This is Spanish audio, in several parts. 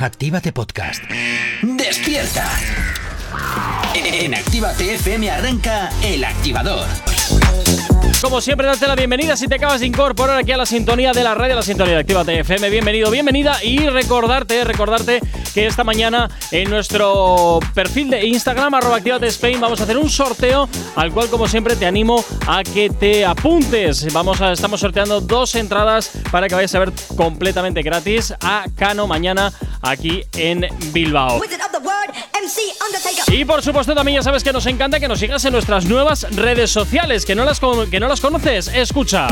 Actívate Podcast. ¡Despierta! En Actívate FM arranca El Activador. Como siempre, darte la bienvenida si te acabas de incorporar aquí a la sintonía de la radio, la sintonía de Actívate FM. Bienvenido, bienvenida y recordarte, recordarte que esta mañana en nuestro perfil de Instagram, arroba Spain, vamos a hacer un sorteo al cual, como siempre, te animo a que te apuntes. Vamos a, estamos sorteando dos entradas para que vayas a ver completamente gratis a Cano mañana aquí en Bilbao. Y por supuesto también ya sabes que nos encanta que nos sigas en nuestras nuevas redes sociales, que no las, que no las conoces, escucha.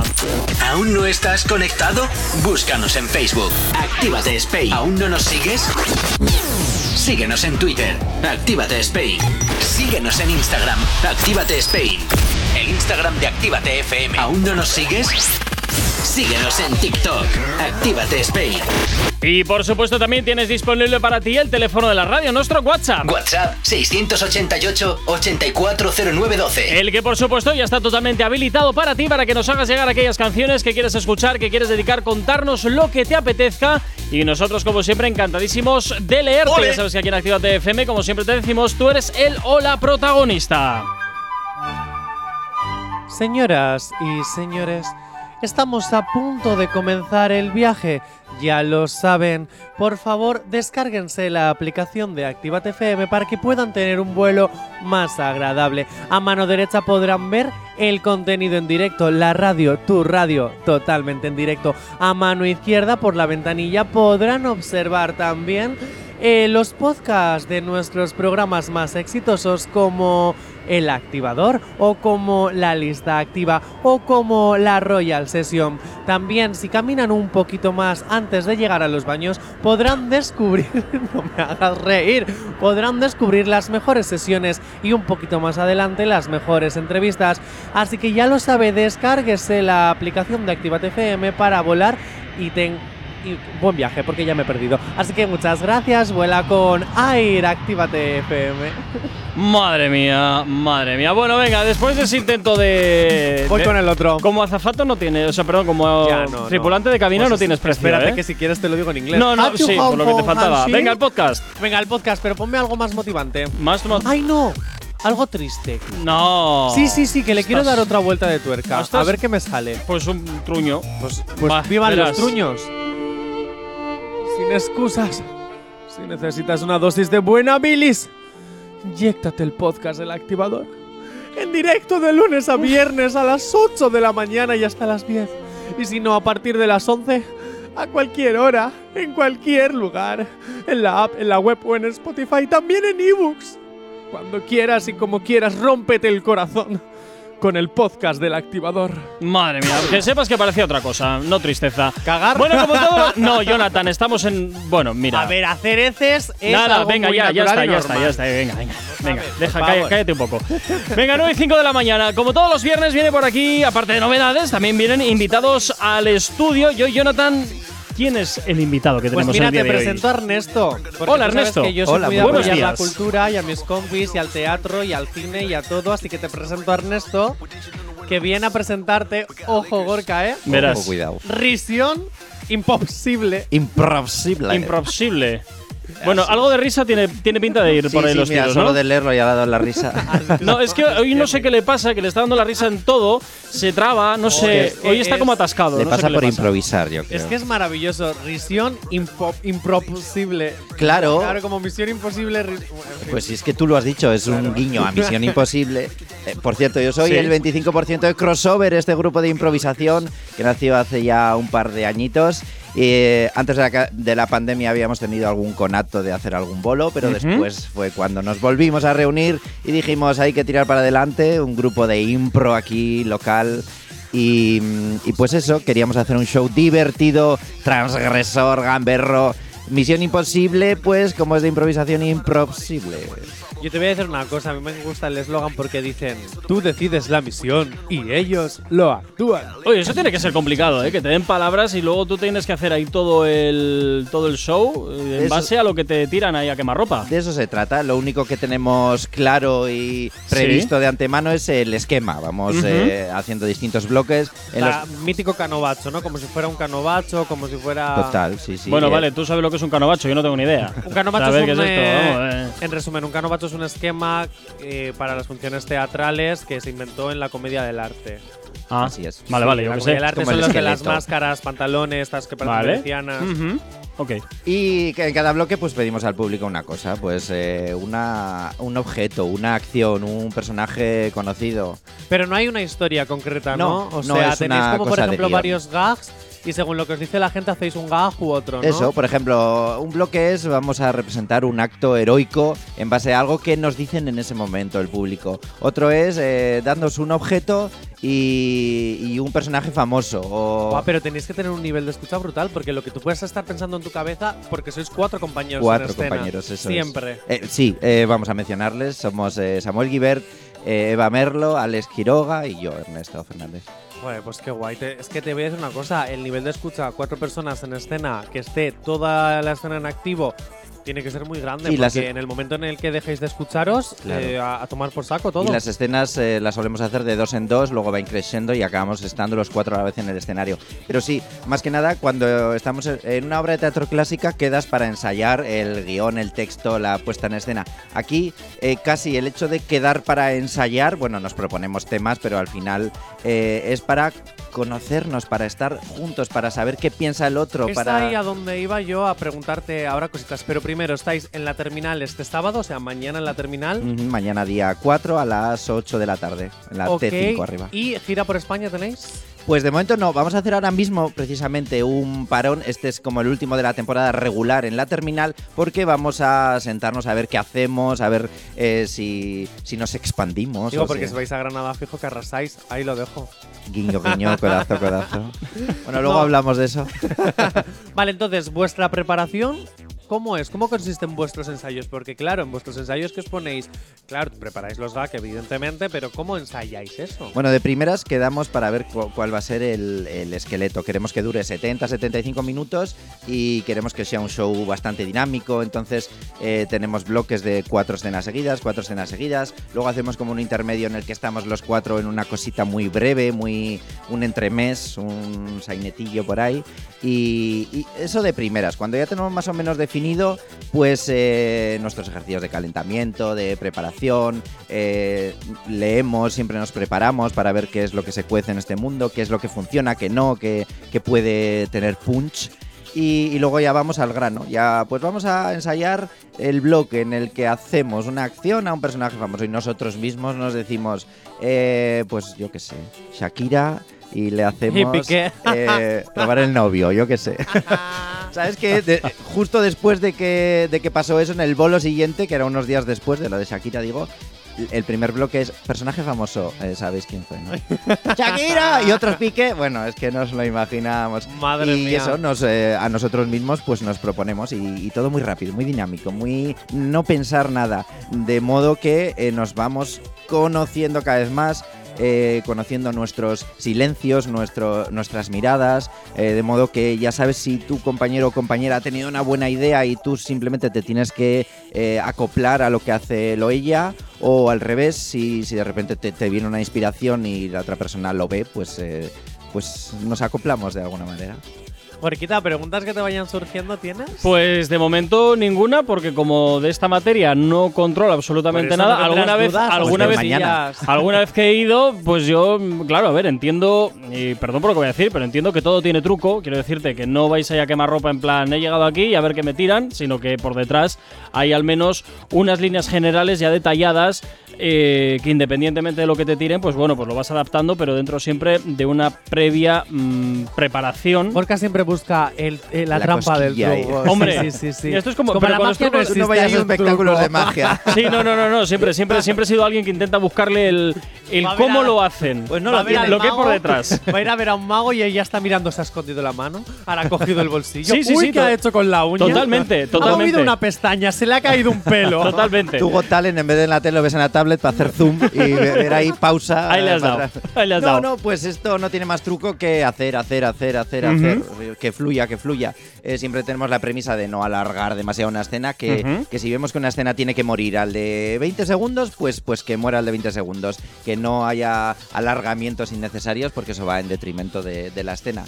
¿Aún no estás conectado? Búscanos en Facebook. Actívate Spain. ¿Aún no nos sigues? Síguenos en Twitter. Actívate Spain. Síguenos en Instagram. Actívate Spain. El Instagram de Actívate FM. ¿Aún no nos sigues? Síguenos en TikTok. Actívate Spain. Y por supuesto también tienes disponible para ti el teléfono de la radio, nuestro WhatsApp. WhatsApp 688-840912. El que por supuesto ya está totalmente habilitado para ti, para que nos hagas llegar aquellas canciones que quieres escuchar, que quieres dedicar, contarnos lo que te apetezca. Y nosotros, como siempre, encantadísimos de leerte. Ya sabes que aquí en Actívate FM, como siempre te decimos, tú eres el o la protagonista. Señoras y señores, Estamos a punto de comenzar el viaje, ya lo saben. Por favor, descárguense la aplicación de Activate FM para que puedan tener un vuelo más agradable. A mano derecha podrán ver el contenido en directo, la radio, tu radio, totalmente en directo. A mano izquierda, por la ventanilla, podrán observar también eh, los podcasts de nuestros programas más exitosos como El Activador o como La Lista Activa o como La Royal Session. También si caminan un poquito más antes de llegar a los baños podrán descubrir, no me hagas reír, podrán descubrir las mejores sesiones y un poquito más adelante las mejores entrevistas. Así que ya lo sabe, descárguese la aplicación de Activate FM para volar y ten y buen viaje porque ya me he perdido. Así que muchas gracias, vuela con Air, actívate FM. Madre mía, madre mía. Bueno, venga, después de ese intento de. Voy con el otro. Como azafato no tiene, o sea, perdón, como tripulante de cabina Pues no tienes precio. Espérate ¿eh? que si quieres te lo digo en inglés. No, no, sí, por lo que te faltaba. Venga, el podcast. Venga, el podcast, pero ponme algo más motivante. Más mo- Ay, no. Algo triste. No. Sí, sí, sí, que le quiero dar otra vuelta de tuerca. Estás- A ver qué me sale. Pues un truño. Pues, pues Va, vivan verás. los truños. Sin excusas. Si necesitas una dosis de buena bilis, inyéctate el podcast del activador. En directo de lunes a viernes a las 8 de la mañana y hasta las 10. Y si no, a partir de las 11, a cualquier hora, en cualquier lugar. En la app, en la web o en Spotify, también en ebooks. Cuando quieras y como quieras, rómpete el corazón con el podcast del activador. Madre mía, que sepas que parecía otra cosa, no tristeza. ¿Cagar? Bueno, como todo. No, Jonathan, estamos en. Bueno, mira. A ver, hacer heces es Nada, algo venga, muy ya, ya está, y ya está, ya está. Venga, venga. Venga, ver, deja, cállate, cállate un poco. Venga, 9 y 5 de la mañana. Como todos los viernes, viene por aquí, aparte de novedades, también vienen invitados al estudio. Yo, Jonathan, ¿quién es el invitado que Pues tenemos mira, el día te de hoy? presento a Ernesto. Hola, Ernesto. Que yo soy Hola, muy de buenos apoyar la días. cultura y a mis compis y al teatro y al cine y a todo, así que te presento a Ernesto, que viene a presentarte, ojo Gorka, ¿eh? Verás. Ojo, cuidado. Risión imposible. Improbable. Improbable. Bueno, algo de risa tiene, tiene pinta de ir Sí, por ahí sí, los mira, tiros, solo ¿no? de leerlo ya ha dado la risa. No, es que hoy no sé qué le pasa, que le está dando la risa en todo, se traba, no sé. es que Hoy está es- como atascado. le no pasa por pasa. improvisar, yo creo. Es que es maravilloso. Risión imposible. Claro. Claro, como misión imposible. Pues si es que tú lo has dicho, es un guiño a Misión Imposible. Eh, por cierto, yo soy Sí. el 25% de Crossover, este grupo de improvisación que nació hace ya un par de añitos. Eh, antes de la, ca- de la pandemia habíamos tenido algún conato de hacer algún bolo, pero después fue cuando nos volvimos a reunir y dijimos hay que tirar para adelante, un grupo de impro aquí local. Y, mm, y pues eso, queríamos hacer un show divertido, transgresor, gamberro. Misión imposible, pues como es de improvisación imposible. Yo te voy a decir una cosa, a mí me gusta el eslogan porque dicen, tú decides la misión y ellos lo actúan. Oye, eso tiene que ser complicado, ¿eh? Que te den palabras y luego tú tienes que hacer ahí todo el, todo el show eh, en Eso- base a lo que te tiran ahí a quemarropa. De eso se trata. Lo único que tenemos claro y previsto de antemano es el esquema. Vamos eh, haciendo distintos bloques. En La- mítico canovacho, ¿no? Como si fuera un canovacho, como si fuera... Total, sí, sí. bueno, eh, vale, tú sabes lo que que es un canovacho, yo no tengo ni idea. Un canovacho es qué un, es esto, eh, vamos, eh. En resumen, un canovacho es un esquema eh, para las funciones teatrales que se inventó en la comedia del arte. Ah, Así es. Vale, vale, la yo comedia sé. del arte Como son el los de las máscaras, pantalones, estas que parecen Vale. venecianas. Ujú. Ok. Y que en cada bloque pues pedimos al público una cosa, pues eh, una, un objeto, una acción, un personaje conocido. Pero no hay una historia concreta, ¿no? No, o no sea, tenéis como por ejemplo varios gags y según lo que os dice la gente hacéis un gag u otro, ¿no? Eso, por ejemplo, un bloque es vamos a representar un acto heroico en base a algo que nos dicen en ese momento el público. Otro es eh, dándonos un objeto y, y un personaje famoso. O Buah, pero tenéis que tener un nivel de escucha brutal porque lo que tú puedes estar pensando en tu cabeza, porque sois cuatro compañeros cuatro en escena. compañeros, eso es. Siempre. Eh, sí, eh, vamos a mencionarles. Somos eh, Samuel Guibert, eh, Eva Merlo, Alex Quiroga y yo, Ernesto Fernández. Joder, pues qué guay. Es que te voy a decir una cosa. El nivel de escucha, cuatro personas en escena, que esté toda la escena en activo, tiene que ser muy grande. Y porque las- en el momento en el que dejéis de escucharos, Claro. eh, a, a tomar por saco todo. Y las escenas eh, las solemos hacer de dos en dos, luego va increciendo y acabamos estando los cuatro a la vez en el escenario. Pero sí, más que nada, cuando estamos en una obra de teatro clásica, quedas para ensayar el guion, el texto, la puesta en escena. Aquí, eh, casi el hecho de quedar para ensayar, bueno, nos proponemos temas, pero al final eh, es para conocernos, para estar juntos, para saber qué piensa el otro, Está para... ahí a donde iba yo a preguntarte ahora cositas. Pero primero, estáis en la terminal este sábado, o sea, mañana en la terminal. Mañana día 4 a las 8 de la tarde, en la Ok, T5 arriba. ¿Y gira por España tenéis? Pues de momento no, vamos a hacer ahora mismo precisamente un parón, este es como el último de la temporada regular en la terminal, porque vamos a sentarnos a ver qué hacemos, a ver eh, si, si nos expandimos. Digo, porque si- si vais a Granada fijo que arrasáis, ahí lo dejo. Guiño, guiño, codazo, codazo. Bueno, luego No. hablamos de eso. Vale, entonces, vuestra preparación, ¿cómo es? ¿Cómo consisten vuestros ensayos? Porque claro, en vuestros ensayos que os ponéis, claro, preparáis los gags, evidentemente, pero ¿cómo ensayáis eso? Bueno, de primeras quedamos para ver cu- cuál va a ser el, el esqueleto. Queremos que dure 70-75 minutos y queremos que sea un show bastante dinámico. Entonces eh, tenemos bloques de cuatro escenas seguidas, cuatro escenas seguidas. Luego hacemos como un intermedio en el que estamos los cuatro en una cosita muy breve, muy un entremés, un sainetillo por ahí. Y, y eso de primeras. Cuando ya tenemos más o menos definido, pues eh, nuestros ejercicios de calentamiento, de preparación, eh, leemos, siempre nos preparamos para ver qué es lo que se cuece en este mundo, qué es lo que funciona, qué no, qué, puede tener punch. Y, y luego ya vamos al grano. Ya, pues vamos a ensayar el bloque en el que hacemos una acción a un personaje famoso y nosotros mismos nos decimos, eh, pues yo qué sé, Shakira y le hacemos Piqué. eh, robar el novio, yo qué sé. ¿Sabes qué? De- justo después de que, de que pasó eso, en el bolo siguiente, que era unos días después de lo de Shakira, digo, el primer bloque es personaje famoso. Eh, ¿Sabéis quién fue? no? ¡Shakira! Y otros pique. Bueno, es que nos lo imaginamos. Madre y mía. eso nos, eh, a nosotros mismos pues nos proponemos y, y todo muy rápido, muy dinámico, muy no pensar nada. De modo que eh, nos vamos conociendo cada vez más. Eh, conociendo nuestros silencios, nuestro, nuestras miradas, eh, de modo que ya sabes si tu compañero o compañera ha tenido una buena idea y tú simplemente te tienes que eh, acoplar a lo que hace lo ella, o al revés, si, si de repente te, te viene una inspiración y la otra persona lo ve, pues, pues nos acoplamos de alguna manera. Jorquita, ¿preguntas que te vayan surgiendo tienes? Pues de momento ninguna, porque como de esta materia no controlo absolutamente nada, no alguna vez, dudas, alguna pues vez, mañana. alguna vez que he ido, pues yo, claro, a ver, entiendo, y perdón por lo que voy a decir, pero entiendo que todo tiene truco. Quiero decirte que no vais a ir a quemar ropa en plan, he llegado aquí y a ver qué me tiran, sino que por detrás hay al menos unas líneas generales ya detalladas. eh, que independientemente de lo que te tiren, pues bueno, pues lo vas adaptando, pero dentro siempre de una previa mm, preparación. Borja siempre busca el, el- la, La trampa del ahí. truco. Hombre, sí, sí, sí. esto es como- pero la magia trucos existe, no vayas a un espectáculos de magia. Sí, no, no, no, no. Siempre, siempre, siempre he sido alguien que intenta buscarle el, cómo a- lo hacen. Pues no lo tiene. Lo que hay por detrás. Va a ir a ver a un mago y ella está mirando, se ha escondido la mano, ahora ha cogido el bolsillo. Sí, sí, Uy, sí, ¿qué ha hecho con la uña? Totalmente, Ha movido una pestaña, se le ha caído un pelo. Totalmente. Tu Got Talent, en vez de en la tele, lo ves en la tablet para hacer zoom y ve- ver ahí pausa. Ahí le eh, has dado, ahí le has no, dado. no, pues esto no tiene más truco que hacer, hacer, hacer, hacer, hacer. Que fluya, que fluya. Eh, siempre tenemos la premisa de no alargar demasiado una escena, que, que si vemos que una escena tiene que morir al de 20 segundos, pues, pues que muera al de 20 segundos. Que no haya alargamientos innecesarios porque eso va en detrimento de, de la escena.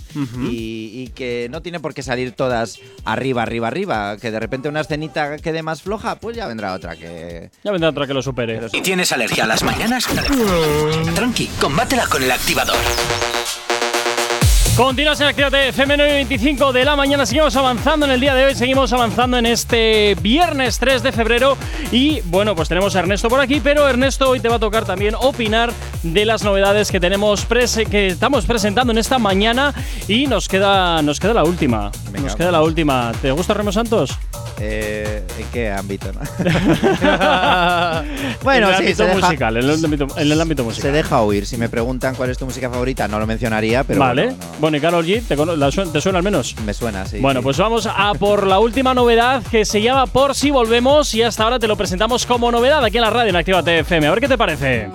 Y, y que no tiene por qué salir todas arriba, arriba, arriba. Que de repente una escenita quede más floja, pues ya vendrá otra que... Ya vendrá otra que lo supere. ¿Y tienes alergia a las mañanas? Tranqui, combátela con el activador. Continúas en Actívate FM 9.25 de la mañana. Seguimos avanzando en el día de hoy. Seguimos avanzando en este viernes 3 de febrero. Y bueno, pues tenemos a Ernesto por aquí. Pero Ernesto, hoy te va a tocar también opinar de las novedades que tenemos que estamos presentando en esta mañana. Y nos queda, nos queda la última. Venga, nos queda la última. ¿Te gusta Remo Santos? Eh, ¿En qué ámbito? no? en bueno, el sí, ámbito se deja, musical. En el ámbito, en el ámbito se musical. deja oír. Si me preguntan cuál es tu música favorita, no lo mencionaría, pero vale. bueno, no- Bueno, y Carol G, ¿te, la te suena al menos? me suena, sí. Bueno, sí. pues vamos a por la última novedad que se llama Por si volvemos y hasta ahora te lo presentamos como novedad aquí en la radio en Actívate FM. A ver qué te parece.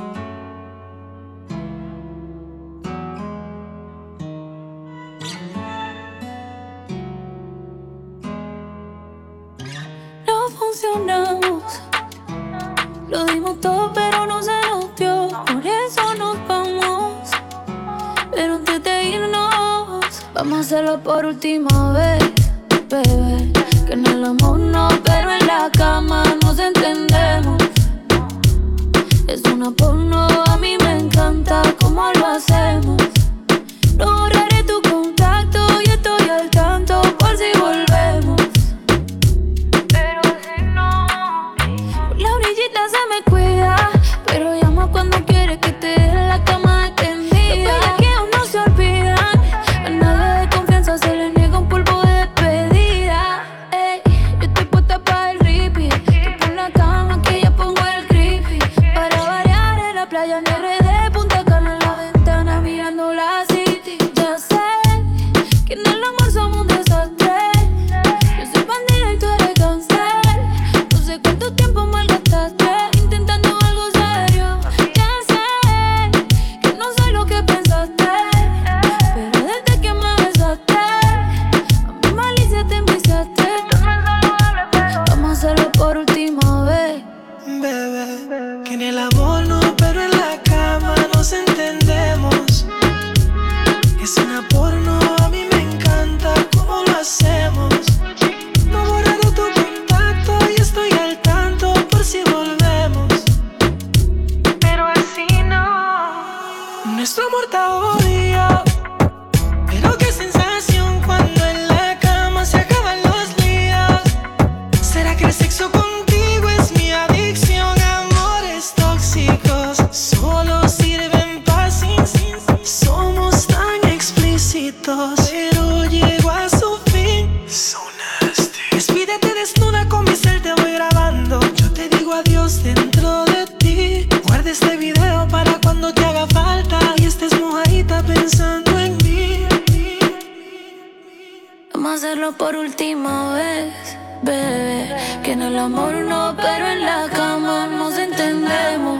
Por última vez, bebé. Que en el amor no, pero en la cama nos entendemos.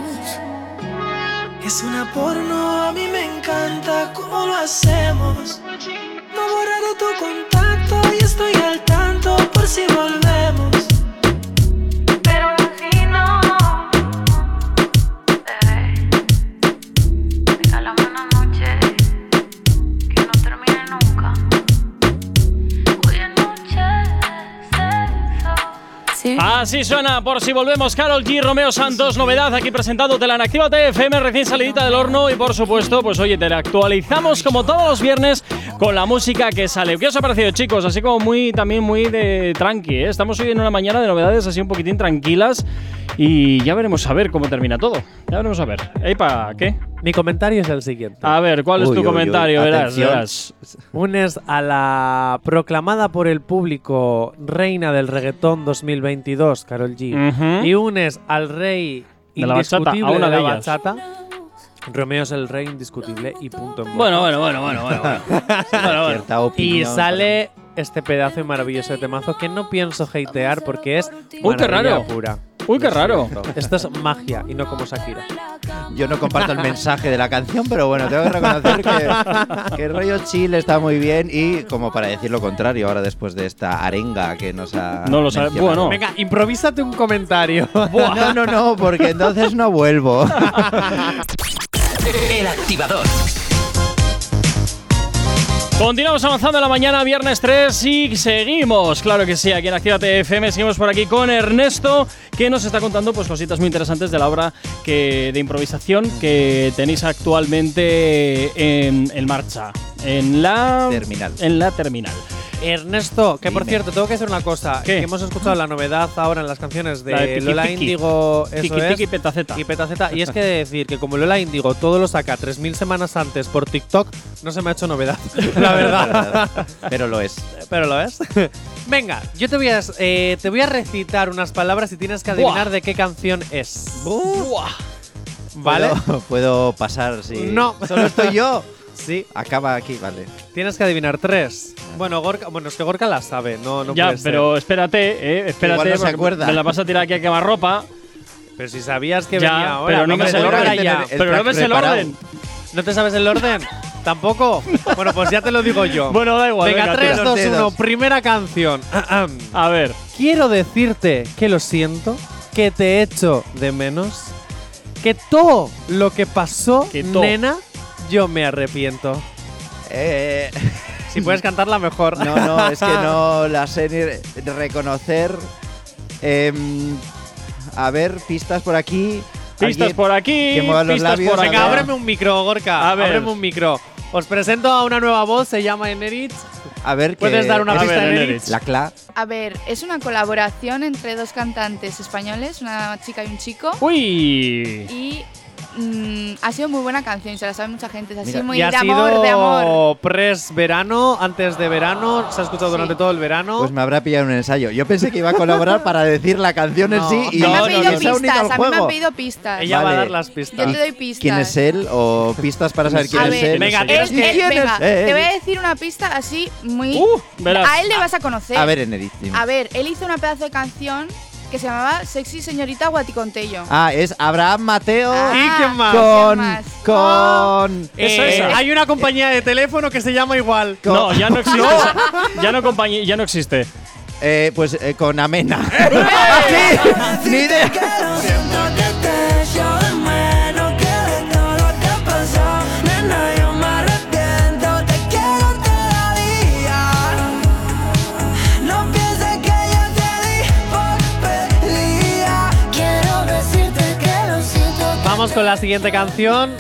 Es una porno, a mí me encanta cómo lo hacemos. No he tu contacto y estoy al tanto por si volvemos. Así suena, por si volvemos, Carol G. Romeo Santos, novedad aquí presentándote en Actívate FM, recién salidita del horno. Y por supuesto, pues oye, te la actualizamos como todos los viernes con la música que sale. ¿Qué os ha parecido, chicos? Así como muy, también muy de tranqui, ¿eh? Estamos hoy en una mañana de novedades así un poquitín tranquilas. Y ya veremos a ver cómo termina todo. Ya veremos a ver. ¿para qué? Mi comentario es el siguiente. A ver, ¿cuál es tu uy, uy, comentario? verás, verás. Unes a la proclamada por el público reina del reggaetón 2022, Carol G. Y unes al rey De la bachata, a indiscutible una de de la bachata. Romeo es el rey indiscutible y punto. en Bueno, blanco. bueno, bueno, bueno, bueno. bueno. Y sale este pedazo y maravilloso de temazo que no pienso hatear porque es Uy, qué raro. pura. Uy, qué raro. Esto es magia y no como Shakira. Yo no comparto el mensaje de la canción, pero bueno, tengo que reconocer que, que el rollo chill está muy bien y como para decir lo contrario ahora después de esta arenga que nos ha No lo sabe- mencionado. bueno. Venga, improvísate un comentario. No, no, no, porque entonces no vuelvo. El activador. Continuamos avanzando en la mañana, viernes 3 y seguimos, claro que sí, aquí en Actívate FM, seguimos por aquí con Ernesto, que nos está contando pues cositas muy interesantes de la obra que, de improvisación que tenéis actualmente en, en marcha, en la Terminal. En la terminal. Ernesto, que por cierto, tengo que decir una cosa. ¿Qué? Que hemos escuchado la novedad ahora en las canciones de, La de Tiki Lola Tiki. Índigo. eso Tiki es, tiki petaceta. Y Petaceta. Y es que decir que como Lola Índigo todo lo saca 3.000 semanas antes por TikTok, no se me ha hecho novedad. la verdad. Pero lo es. Pero lo es. Venga, yo te voy, a, eh, te voy a recitar unas palabras y tienes que adivinar Buah. de qué canción es. Buah. ¿Vale? ¿Puedo, puedo pasar si. No. Solo estoy yo. Sí, Acaba aquí, vale. tienes que adivinar tres. Bueno, Gorka, bueno, es que Gorka la sabe, no, no ya, puede ser. pero espérate, eh, espérate, Igual no se porque acuerda. me la vas a tirar aquí a quemarropa. Pero si sabías que Ya, venía ahora. pero no me sé a el orden. ya. El pero no track ves el preparado. orden. ¿No te sabes el orden? ¿Tampoco? Bueno, pues ya te lo digo yo. Bueno, da igual. venga, venga, 3, tira. 2, dedos. 1, primera canción. A ver. Quiero decirte que lo siento, que te echo de menos, que todo lo que pasó, Que nena, yo me arrepiento. Eh, Si puedes cantarla mejor. no, no, es que no la sé ni reconocer. Em, a ver, pistas por aquí. Pistas por aquí, que los pistas labios, por acá. Ábreme un micro, Gorka. A ver. Ábreme un micro. Os presento a una nueva voz, se llama Eneritz. A ver, ¿Puedes que- dar una pista? Eneritz. La cla. A ver, es una colaboración entre dos cantantes españoles, una chica y un chico. Uy. Y mm, ha sido muy buena canción, se la sabe mucha gente. Es así Mira, muy y ha de sido amor, de amor. pres-verano, antes de verano, se ha escuchado Sí. durante todo el verano. Pues me habrá pillado un ensayo. Yo pensé que iba a colaborar para decir la canción en sí y A mí me No, han no, pedido no. se ha pistas, a mí me han juego. pedido pistas. Ella va a dar las Yo pistas. te doy pistas. ¿Quién es él? ¿O pistas para saber quién A es ver, él? venga, Él- venga, Eh, te voy a decir una pista así muy. Uh, a él le vas a conocer. A ver, Eneritz. dime. A ver, él hizo una pedazo de canción que se llamaba Sexy Señorita Guaticontello. Ah, es Abraham Mateo Ah, ¿Y quién más? con. ¿quién más? con. Eso Eh, es. Hay una compañía de teléfono que se llama igual. No, ya no existe. esa- ya no compañía, ya no existe. eh, pues eh, con Amena. ¡Sí! ¡Ni idea! Con la siguiente canción.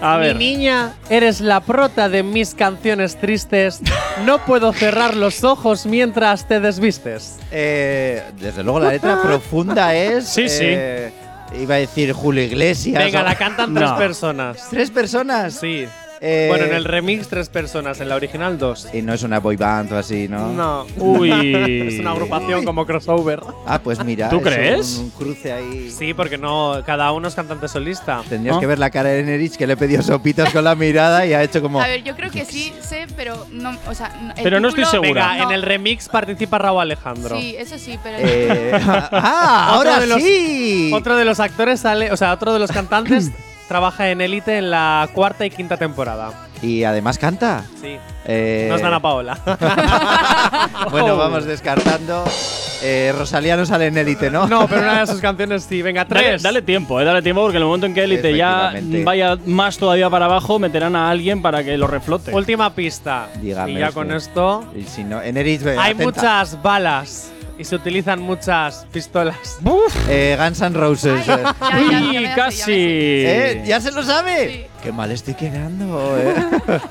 A ver. Mi niña, eres la prota de mis canciones tristes. No puedo cerrar los ojos mientras te desvistes. Eh, desde luego la letra profunda es. Sí, sí. eh, Iba a decir Julio Iglesias. Venga, o- la cantan tres No. personas. ¿Tres personas? Sí. Eh, Bueno, en el remix tres personas, en la original dos. Y no es una boy band o así, ¿no? No. Uy. Es una agrupación como crossover. Ah, pues mira. ¿Tú es crees? Un, un cruce ahí. Sí, porque no, cada uno es cantante solista. Tendrías que ver la cara de Nerich que le he pedido sopitas con la mirada y ha hecho como. A ver, yo creo que sí sé, pero no. O sea, el Pero no estoy título- segura. Venga, No. en el remix participa Raúl Alejandro. Sí, eso sí, pero. Eh, ¡Ah! Otro ¡Ahora de los- sí! Otro de los actores sale, o sea, otro de los cantantes trabaja en Elite en la cuarta y quinta temporada. Y además canta. Sí. Eh, Nos dan a Paola. Bueno, vamos descartando. Eh, Rosalía no sale en élite, ¿no? no, pero una de sus canciones sí. Venga, Dale, tres. dale tiempo, eh, dale tiempo porque en el momento en que Elite ya vaya más todavía para abajo, meterán a alguien para que lo reflote. Última pista. Dígame y ya usted. con esto. Y si no, Enerich, ve, Hay atenta. muchas balas y se utilizan muchas pistolas. Eh, Guns N' Roses. Ay, eh. ya, ya, ya, Uy, ya casi. ¿Eh? ¿Ya se lo sabe? Sí. Qué mal estoy quedando, eh.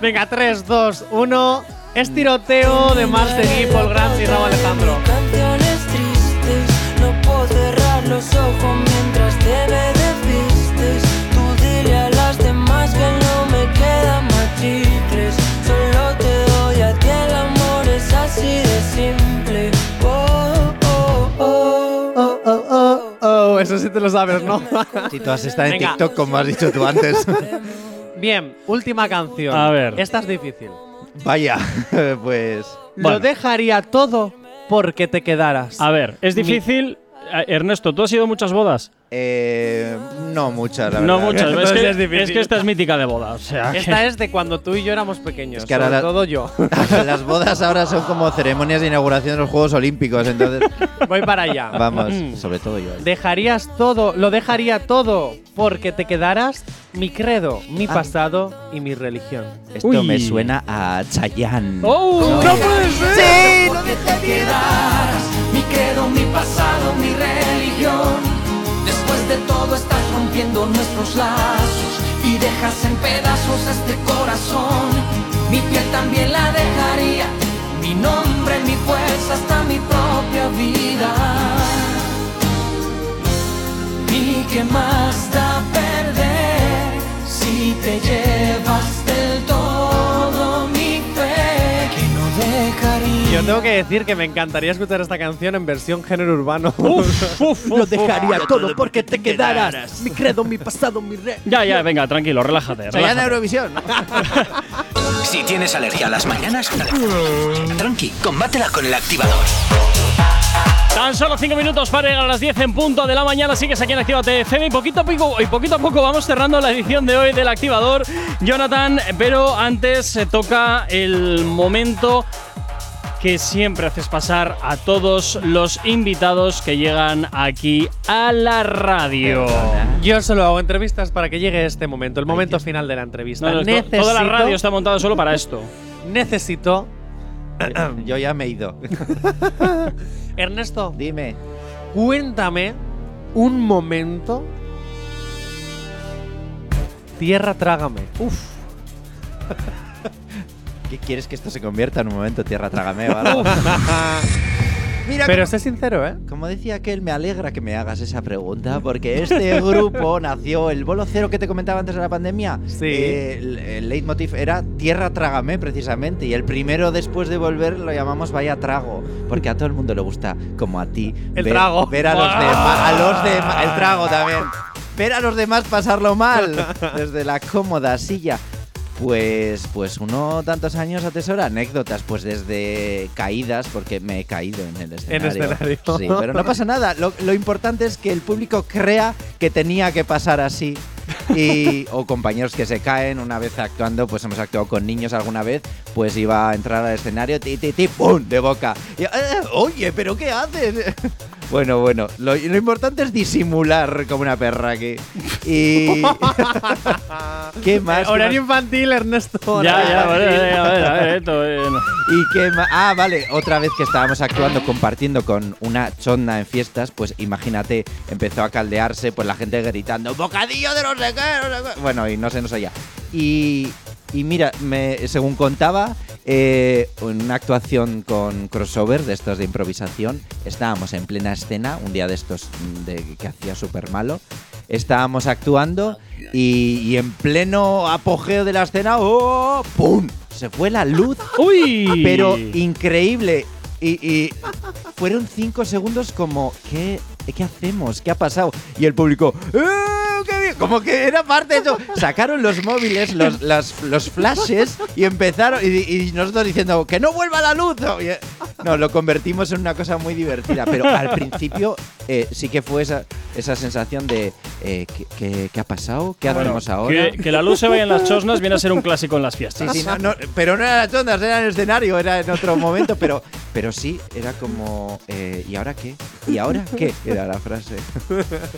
Venga, 3, 2, 1. Es tiroteo de Master y Paul Grant y Raúl Alejandro. Te lo sabes, ¿no? Si todas están en Venga. TikTok, como has dicho tú antes. Bien, última canción. A ver. Esta es difícil. Vaya, pues. Bueno. Lo dejaría todo porque te quedaras. A ver, es difícil. Eh, Ernesto, ¿tú has ido a muchas bodas? Eh, no muchas, la No verdad. muchas. Es que, es difícil. es que esta es mítica de boda. O sea, que- Esta es de cuando tú y yo éramos pequeños. Es que ahora sobre la- todo yo. Las bodas ahora son como ceremonias de inauguración de los Juegos Olímpicos, entonces Voy para allá. vamos, Mm. sobre todo yo. Dejarías todo, lo dejaría todo porque te quedaras mi credo, mi Ah. pasado y mi religión. Esto Uy. me suena a Chayanne. ¡Oh! ¡No puede ser! Porque te quedarás mi credo, mi pasado, rompiendo nuestros lazos y dejas en pedazos este corazón. Mi piel también la dejaría, mi nombre, mi fuerza, hasta mi propia vida. ¿Y qué más da perder si te llevas Yo tengo que decir que me encantaría escuchar esta canción en versión género urbano. Lo dejaría todo porque te quedaras. Mi credo, mi pasado, mi re. Ya, ya, venga, tranquilo, relájate. Relájate. Eurovisión. Si tienes alergia a las mañanas, tranqui, combátela con el activador. Tan solo 5 minutos para llegar a las 10 en punto de la mañana. Sigues aquí en Actívate FM y poquito a poco, y poquito a poco vamos cerrando la edición de hoy del activador. Jonathan, pero antes se toca el momento que siempre haces pasar a todos los invitados que llegan aquí a la radio. Yo solo hago entrevistas para que llegue este momento, el momento final de la entrevista. No, no, to- necesito, toda la radio está montada solo para esto. necesito. Yo ya me he ido. Ernesto, Dime. cuéntame un momento. Tierra, trágame. Uf. ¿Qué quieres que esto se convierta en un momento tierra trágame o algo? Mira, Pero como, sé sincero, ¿eh? como decía aquel, me alegra que me hagas esa pregunta porque este grupo nació, el bolo cero que te comentaba antes de la pandemia. Sí. eh, el, el leitmotiv era tierra trágame precisamente y el primero después de volver lo llamamos vaya trago porque a todo el mundo le gusta como a ti El ver, trago. ver a los demás, a los demás, el trago también. Ver a los demás pasarlo mal desde la cómoda silla. Pues, pues uno tantos años atesora anécdotas, pues desde caídas, porque me he caído en el escenario. escenario. Sí, pero no pasa nada. Lo, lo importante es que el público crea que tenía que pasar así. Y, o compañeros que se caen una vez actuando, pues hemos actuado con niños alguna vez, pues iba a entrar al escenario, ti, ti, ti, ¡pum! de boca. Y, "Eh, Oye, ¿pero qué haces? Bueno, bueno, lo, lo importante es disimular como una perra aquí. Y. ¿Qué más? Eh, ¿Qué horario más? infantil, Ernesto. Ya, ya, a ver, infantil. a ver, a ver, esto, eh, no. ¿Y qué ma- Ah, vale, otra vez que estábamos actuando, compartiendo con una chonda en fiestas, pues imagínate, empezó a caldearse, pues la gente gritando, ¡bocadillo de no sé qué! no sé qué". Bueno, y no se nos oía. Y, y mira, me, según contaba, eh, en una actuación con crossover de estos de improvisación, estábamos en plena escena, un día de estos mm, de, que hacía súper malo, estábamos actuando y, y en pleno apogeo de la escena, ¡oh! ¡pum! Se fue la luz ¡Uy! pero increíble. Y, y fueron cinco segundos como, ¿qué, ¿qué hacemos? ¿Qué ha pasado? Y el público, ¡eh! Como que era parte de eso. Sacaron los móviles, los, los flashes y empezaron. Y, y nosotros diciendo, ¡que no vuelva la luz! Eh, no, lo convertimos en una cosa muy divertida. Pero al principio eh, sí que fue esa, esa sensación de, eh, ¿qué, qué- qué ha pasado? ¿Qué Bueno, hacemos ahora? Que, que la luz se vaya en las chosnas viene a ser un clásico en las fiestas. Sí, sí, no, no, pero no era las ondas, era en el escenario, era en otro momento, pero, pero sí, era como, eh, ¿y ahora qué? ¿Y ahora qué? Era la frase.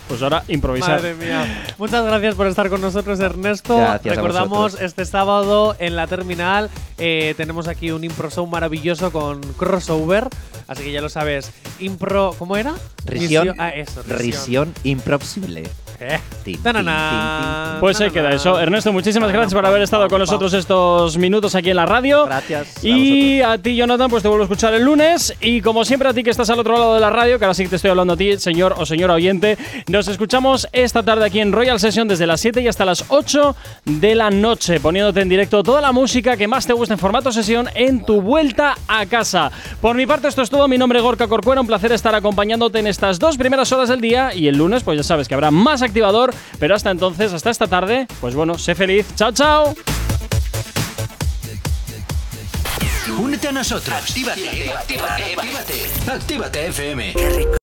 Pues ahora improvisar. Madre mía. Muchas gracias por estar con nosotros, Ernesto. Gracias Recordamos este sábado en la terminal. eh, tenemos aquí un impro show maravilloso con crossover. Así que ya lo sabes. Impro. ¿Cómo era? Risión, Ah, eso. Risión. Risión imposible. Eh. Tin, tin, Tanana. tin, tin, Pues ahí queda eso. Ernesto, muchísimas gracias por haber estado con nosotros estos minutos aquí en la radio. Gracias a Y a ti, Jonathan, pues te vuelvo a escuchar el lunes. Y como siempre, a ti que estás al otro lado de la radio, que ahora sí que te estoy hablando a ti, señor o señora oyente, nos escuchamos esta tarde aquí en Royal Session desde las 7 y hasta las 8 de la noche, poniéndote en directo toda la música que más te gusta en formato sesión en tu vuelta a casa. Por mi parte, esto es todo. Mi nombre es Gorka Corcuera. Un placer estar acompañándote en estas dos primeras horas del día. Y el lunes, pues ya sabes que habrá más activador. Pero hasta entonces, hasta esta tarde, pues bueno, sé feliz. Chao, chao. Únete a nosotros. Actívate, actívate, actívate. Actívate FM.